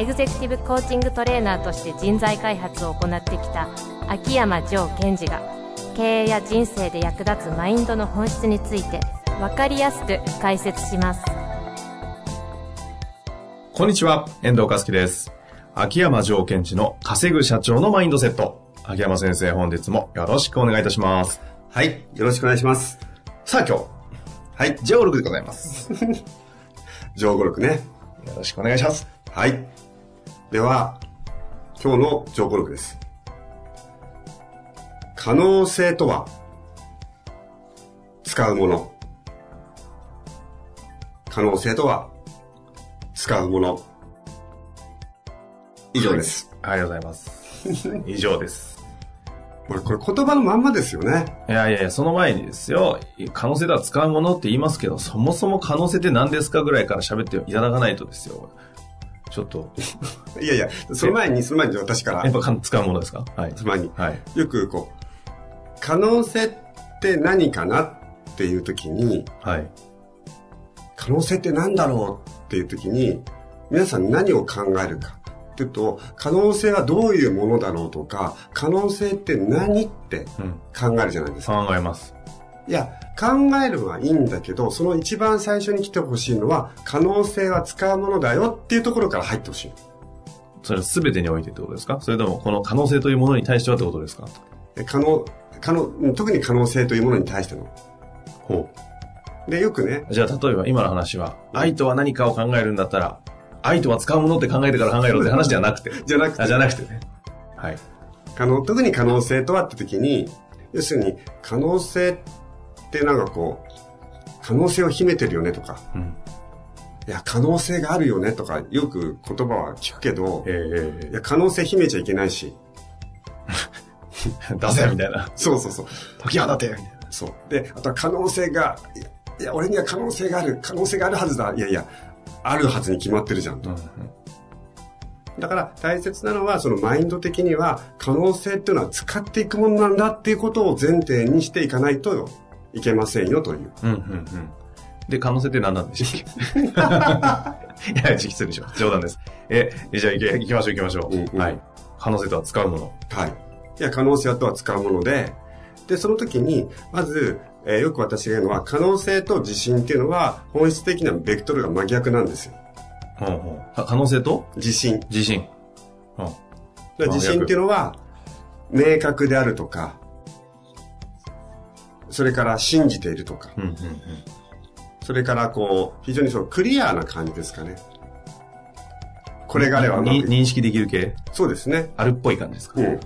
エグゼクティブコーチングトレーナーとして人材開発を行ってきた秋山城賢治が経営や人生で役立つマインドの本質について分かりやすく解説しますこんにちは、遠藤和樹です。秋山城賢治の稼ぐ社長のマインドセット。秋山先生、本日もよろしくお願いいたします。はい。よろしくお願いします。さあ今日、はい。ジオルクでございます。よ 上語録ね。ろしくお願いします。はい。では、今日の上語録です。可能性とは、使うもの。可能性とは、使うもの。以上です。ありがとうございます。以上です。これ、これ言葉のまんまですよね。いやいやいや、その前にですよ、可能性とは使うものって言いますけど、そもそも可能性って何ですかぐらいから喋っていただかないとですよ。ちょっと、いやいや、その前に、その前に私からやっ、ぱか使うものですか？はい。その前に、はい。よくこう、可能性って何かなっていう時に、はい。可能性って何だろうっていう時に、皆さん何を考えるかっていうと、可能性はどういうものだろうとか、可能性って何ってうん。考えるじゃないですか。考えます。いや、考えるのはいいんだけど、その一番最初に来てほしいのは、可能性は使うものだよっていうところから入ってほしい。それは全てにおいてってことですか？それともこの可能性というものに対してはってことですか？で可能、可能、うん特に可能性というものに対しての。ほで、よくね、う。じゃあ例えば今の話は、愛とは何かを考えるんだったら、愛とは使うものって考えてから考えろって話ではなくて。じゃなくて あ、じゃなくてね。はい。可能、特に可能性とはって時に、要するに、可能性ってなんかこう、可能性を秘めてるよねとか、うん。いや、可能性があるよねとか、よく言葉は聞くけど、えいや、可能性秘めちゃいけないし、え出せみたいな。そうそうそう、時はだてみたいな。そう。で、あとは可能性が、いや、いや俺には可能性がある、可能性があるはずだ。いやいや、あるはずに決まってるじゃんと。うんだから大切なのは、そのマインド的には、可能性っていうのは使っていくものなんだっていうことを前提にしていかないといけませんよという。うん。うん。うん。うん。で、可能性って何なんでしたっけ？いや、失礼でしょ。冗談です。え、じゃあ行きましょう行きましょう。うんうんはい。可能性とは使うもの。はい。いや、可能性とは使うもので、で、その時に、まず、えーよく私が言うのは、可能性と自信っていうのは、本質的なベクトルが真逆なんですよ。うんうん。か可能性と？自信。自信。うん。で自信っていうのは、明確であるとか、それから信じているとか、うんうんうん。それからこう、非常にそう、クリアな感じですかね。これがあれば認識できる系？そうですね。あるっぽい感じですか？うん。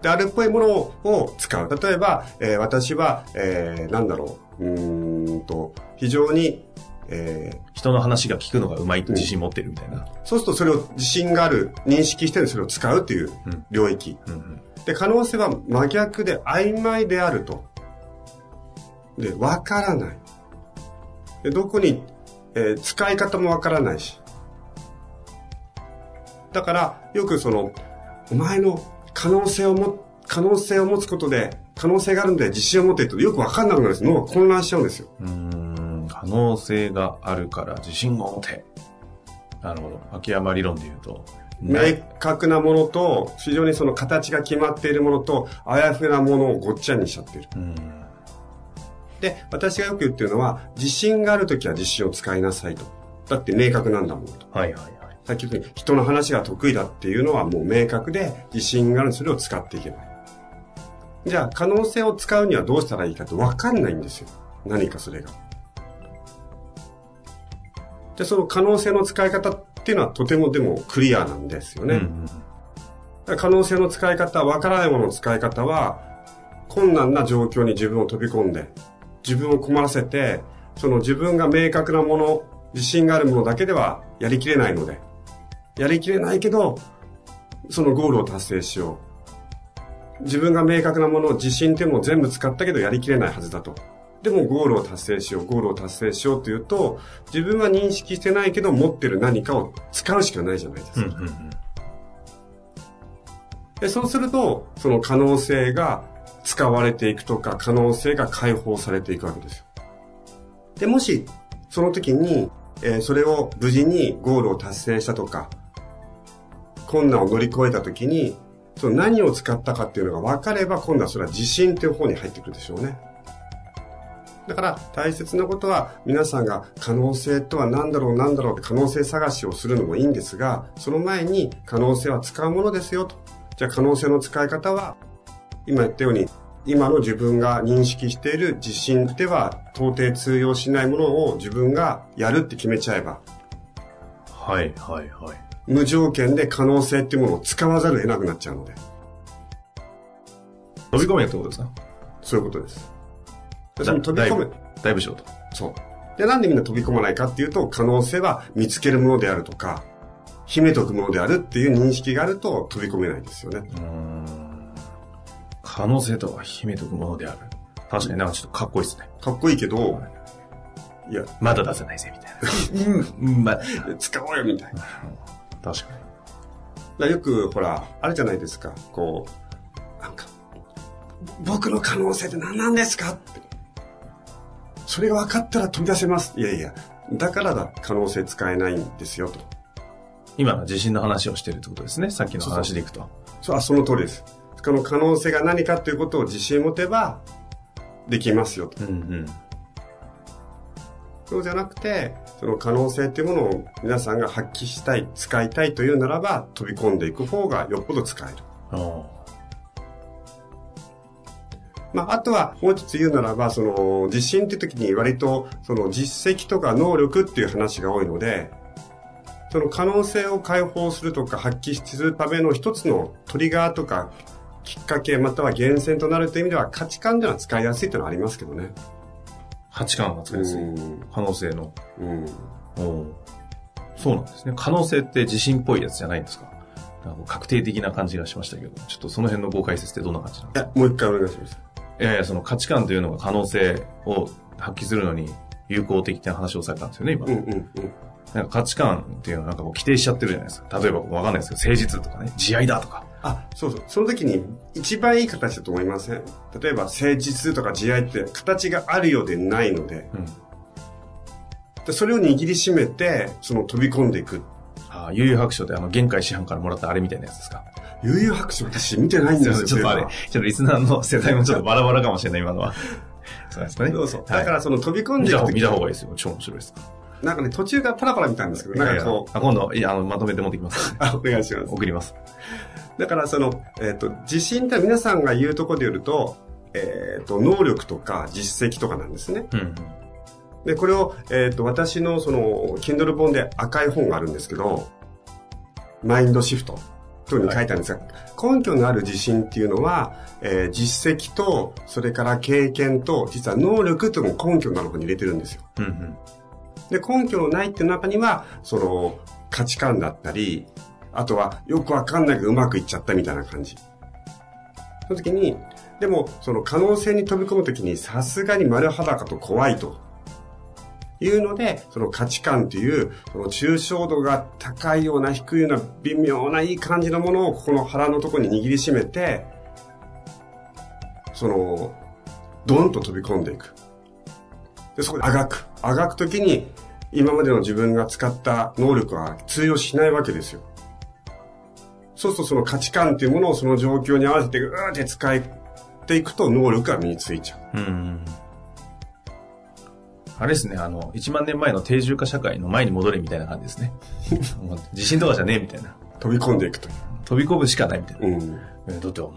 で、あるっぽいものを使う。例えば、えー私は、えーなんだろう、うーんと、非常に、えー人の話が聞くのがうまいと自信持ってるみたいな。そうするとそれを自信がある、認識してるそれを使うっていううん領域。うんうん。で、可能性は真逆で曖昧であると。で、わからない。で、どこに、えー使い方もわからないし。だから、よくその、お前の可能性をも、可能性を持つことで、可能性があるんで自信を持っているとよくわかんなくなるんです。脳が混乱しちゃうんですよ。うーん、可能性があるから自信を持て。なるほど。秋山理論で言うと。明確なものと、非常にその形が決まっているものと、あやふやなものをごっちゃにしちゃってる。うん。で、私がよく言ってるのは、自信があるときは自信を使いなさいと。だって明確なんだもんと。はいはいはい。さっき言ったように、人の話が得意だっていうのはもう明確で、自信があるそれを使っていけない。じゃあ、可能性を使うにはどうしたらいいかって分かんないんですよ。何かそれが。で、その可能性の使い方っていうのはとてもでもクリアなんですよね。うんうん可能性の使い方、わからないものの使い方は、困難な状況に自分を飛び込んで、自分を困らせて、その自分が明確なもの、自信があるものだけではやりきれないので、やりきれないけど、そのゴールを達成しよう。自分が明確なもの、自信っていうのを全部使ったけどやりきれないはずだと。でもゴールを達成しよう、ゴールを達成しようというと、自分は認識してないけど持ってる何かを使うしかないじゃないですか。うんうんでそうすると、その可能性が使われていくとか、可能性が解放されていくわけですよ。で、もし、その時に、えーそれを無事にゴールを達成したとか、困難を乗り越えた時に、その何を使ったかっていうのが分かれば、今度はそれは自信っていう方に入ってくるでしょうね。だから大切なことは皆さんが可能性とは何だろう何だろうって可能性探しをするのもいいんですが、その前に可能性は使うものですよと。じゃあ可能性の使い方は、今言ったように、今の自分が認識している自信では到底通用しないものを自分がやるって決めちゃえば、はいはいはい。無条件で可能性っていうものを使わざるを得なくなっちゃうので、飛び込めってことですか？そういうことです。飛び込めだいぶ、だいぶショート。そう。で、なんでみんな飛び込まないかっていうと、可能性は見つけるものであるとか、秘めとくものであるっていう認識があると飛び込めないですよね。うーん可能性とは秘めとくものである。確かになんかちょっとかっこいいですね。かっこいいけど、いや、まだ出せないぜ、みたいな。うん、ま、使おうよみたいな。確かに。らよく、ほら、あるじゃないですか。こう、なんか、僕の可能性って何なんですか？って。それが分かったら飛び出せます。いやいや、だからだ、可能性使えないんですよ、と。今の自信の話をしてるってことですね。さっきの話でいくと。そう、あ、その通りです。この可能性が何かということを自信持てば、できますよと。うんうん。そうじゃなくて、その可能性っていうものを皆さんが発揮したい、使いたいというならば、飛び込んでいく方がよっぽど使える。あまあ、あとは、もう一つ言うならば、その、自信って時に割と、その実績とか能力っていう話が多いので、その可能性を解放するとか発揮するための一つのトリガーとか、きっかけまたは源泉となるという意味では価値観では使いやすいというのはありますけどね。八感が使いやすい。うん可能性の。うん。そうなんですね。可能性って自信っぽいやつじゃないんですか？確定的な感じがしましたけど、ちょっとその辺のご解説ってどんな感じなのいや、もう一回お願いします。いやいや、その価値観というのが可能性を発揮するのに有効的な話をされたんですよね、今。うんうんうん。なんか価値観っていうのはなんかこう規定しちゃってるじゃないですか。例えばわかんないですけど、誠実とかね、慈愛だとか。あ、そうそう。その時に一番いい形だと思いません？例えば誠実とか慈愛って形があるようでないので、うん。でそれを握りしめて、その飛び込んでいく。ああ、悠々白書であの、限界師範からもらったあれみたいなやつですか？悠々白書私見てないんですよ。ちょっとあれ、ちょっとリスナーの世代もちょっとバラバラかもしれない、今のは。そうですかね。そうそう。はいだからその飛び込んでいく時見た方見た方がいいですよ。超面白いです。なんかね、途中からパラパラ見たんですけど、なんかこう、あ今度、いや、あの、まとめて持ってきます。あ、お願いします。送ります。だからその、えっ、と、自信って皆さんが言うところで言うと、えっ、と、能力とか実績とかなんですね。うん。で、これを、えっ、と、私のその、Kindle 本で赤い本があるんですけど、マインドシフトというふうに書いてあるんですが、根拠のある自信っていうのは、えー実績と、それから経験と、実は能力というのも根拠のある方に入れてるんですよ。うんうん。で、根拠のないっていう中には、その、価値観だったり、あとは、よくわかんないけどうまくいっちゃったみたいな感じ。その時に、でも、その可能性に飛び込む時に、さすがに丸裸と怖いと。いうので、その価値観という、その抽象度が高いような低いような微妙ないい感じのものをここの腹のところに握りしめて、その、ドンと飛び込んでいく。で、そこであがく。あがくときに、今までの自分が使った能力は通用しないわけですよ。そうするとその価値観っていうものをその状況に合わせて、うーって使っていくと能力が身についちゃう。うん。あれですね、あの、1万年前の定住化社会の前に戻れみたいな感じですね。もう自信とかじゃねえみたいな。飛び込んでいくとい飛び込むしかないみたいな。う。うん。えだって、あ、あ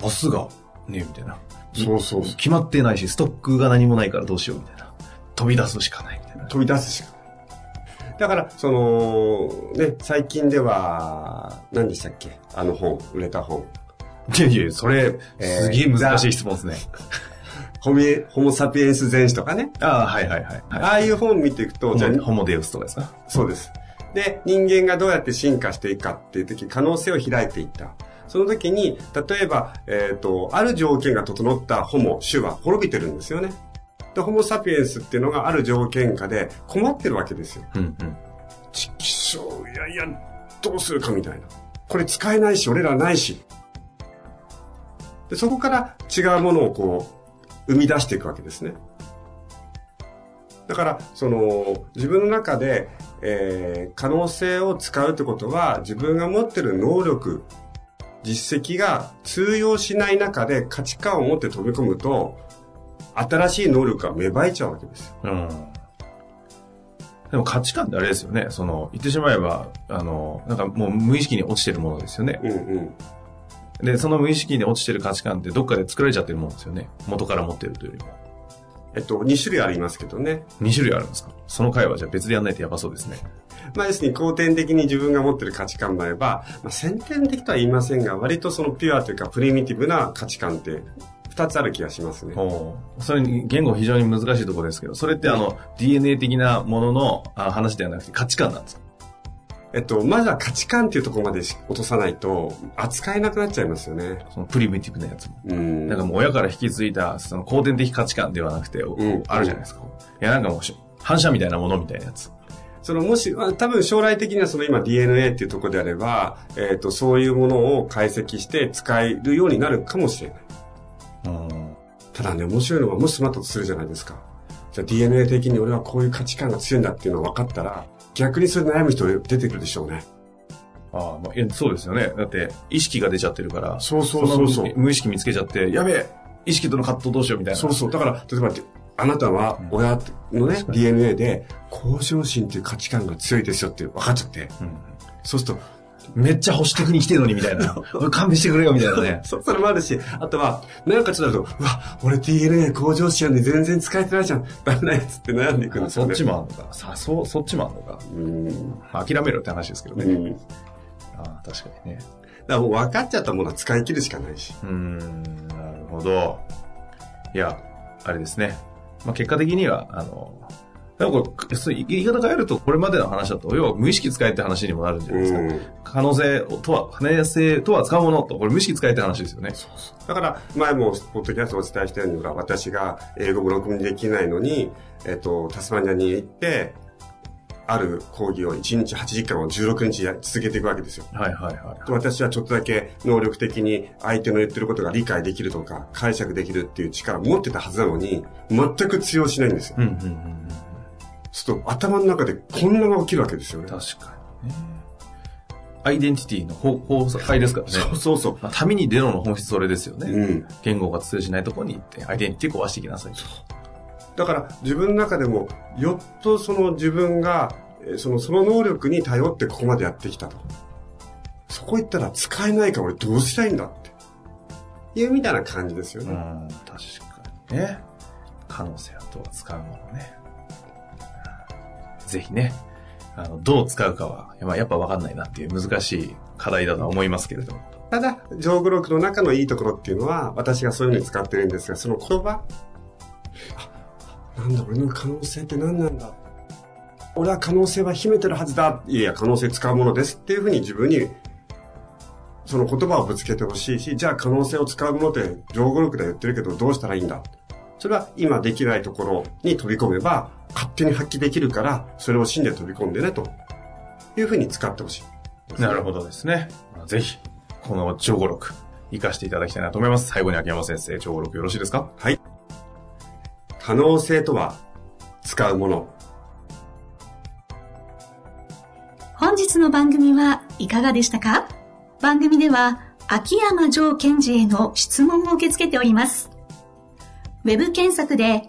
明日がねえみたいな。そうそうそう。決まってないし、ストックが何もないからどうしようみたいな。飛び出すしかないみたいな。飛び出すしかない。だから、その、ね、最近では、何でしたっけ？あの本、売れた本。いやいや、それ、えーすげえ難しい質問ですね。ホメ、ホモサピエンス全史とかね。ああ、はいはいはい。はいああいう本見ていくと、ホじゃホモデウスとかですか？そうです。で、人間がどうやって進化していくかっていう時、可能性を開いていった。その時に、例えば、えっ、と、ある条件が整ったホモ、種は滅びてるんですよね。で、ホモサピエンスっていうのがある条件下で困ってるわけですよ。うんうん。ちきしょう、いやいや、どうするかみたいな。これ使えないし、俺らないし。で、そこから違うものをこう、生み出していくわけですね。だから、その、自分の中で、えー、可能性を使うってことは、自分が持ってる能力、実績が通用しない中で価値観を持って飛び込むと、新しい能力が芽生えちゃうわけですよ。うん。でも価値観ってあれですよね。その、言ってしまえば、あの、なんかもう無意識に落ちてるものですよね。うんうん。で、その無意識に落ちてる価値観ってどっかで作られちゃってるもんですよね。元から持ってるというよりも。えっと、2種類ありますけどね。2種類あるんですか？その回はじゃあ別でやんないとやばそうですね。まあ、要するに後天的に自分が持ってる価値観もあれば、まあ、先天的とは言いませんが、割とそのピュアというかプリミティブな価値観って2つある気がしますね。それに言語非常に難しいところですけど、それってあの、DNA 的なもののあ話ではなくて価値観なんですか？えっと、まずは価値観っていうところまで落とさないと、扱えなくなっちゃいますよね。そのプリミティブなやつも。うん。なんかもう親から引き継いだ、その後天的価値観ではなくて、んあるじゃないですか。いや、なんかもうし、反射みたいなものみたいなやつ。そのもし、まあ多分将来的にはその今 DNA っていうところであれば、えっ、と、そういうものを解析して使えるようになるかもしれない。うん。ただね、面白いのはもしそうなったとするじゃないですか。じゃあ DNA 的に俺はこういう価値観が強いんだっていうのが分かったら、逆にそれで悩む人出てくるでしょうね。ああ、まあ、そうですよね。だって、意識が出ちゃってるから、そうそうそうそうの無意識見つけちゃって、やべえ意識との葛藤どうしようみたいな。そうそう。だから、例えば、あなたは親のね、DNA で、向上心っていう価値観が強いですよって分かっちゃって。うんそうすると、めっちゃ保守的に来てるのにみたいな。勘弁してくれよみたいなね。そ、それもあるし、あとは、なんかちょっとうわ、俺 DNA 向上心やんで全然使えてないじゃん。ダメなやつって悩んでいくんですよね。そっちもあんのか。さ、そう、そっちもあんのか。うん。諦めろって話ですけどね。うん。だかああ、確かにね。らもう分かっちゃったものは使い切るしかないし。うーん、なるほど。いや、あれですね。まあ、結果的には、あの、でもこれ、そう言い方変えると、これまでの話だと、要は無意識使えって話にもなるんじゃないですか。うん。可能性とは、可能性とは使うものと、これ無意識使えって話ですよね。だから、前も、ポッドキャストをお伝えしたように、私が英語もろくにできないのに、えっと、タスマニアに行って、ある講義を1日8時間を16日や続けていくわけですよ。はいはいはい。で私はちょっとだけ能力的に相手の言ってることが理解できるとか、解釈できるっていう力を持ってたはずなのに、全く通用しないんですよ。うんうんうんうん。そうすると頭の中で混乱が起きるわけですよね。確かにね。アイデンティティの方法解ですからね。そうそうそう。まあ、旅に出ろの本質それですよね。うん。言語が通じないところに行って、アイデンティティ壊していきなさいと。だから自分の中でも、よっとその自分が、えーその、その能力に頼ってここまでやってきたと。そこ行ったら使えないから俺どうしたいんだって。いうみたいな感じですよね。うん、確かにね。可能性とは使うものね。ぜひね、あの、どう使うかは、まあ、やっぱ分かんないなっていう難しい課題だとは思いますけれども。ただ、上グロークの中のいいところっていうのは、私がそういうふうに使ってるんですが、その言葉、あ、なんだ、俺の可能性って何なんだ。俺は可能性は秘めてるはずだ。いや、可能性使うものですっていうふうに自分に、その言葉をぶつけてほしいし、じゃあ可能性を使うものって上グロークで言ってるけどどうしたらいいんだ。それは今できないところに飛び込めば、勝手に発揮できるから、それを信で飛び込んでね、というふうに使ってほしい。なるほどですね。まあぜひ、この超語録、活かしていただきたいなと思います。最後に秋山先生、超語録よろしいですか？はい。可能性とは、使うもの。本日の番組はいかがでしたか？番組では秋山城賢治への質問を受け付けております。ウェブ検索で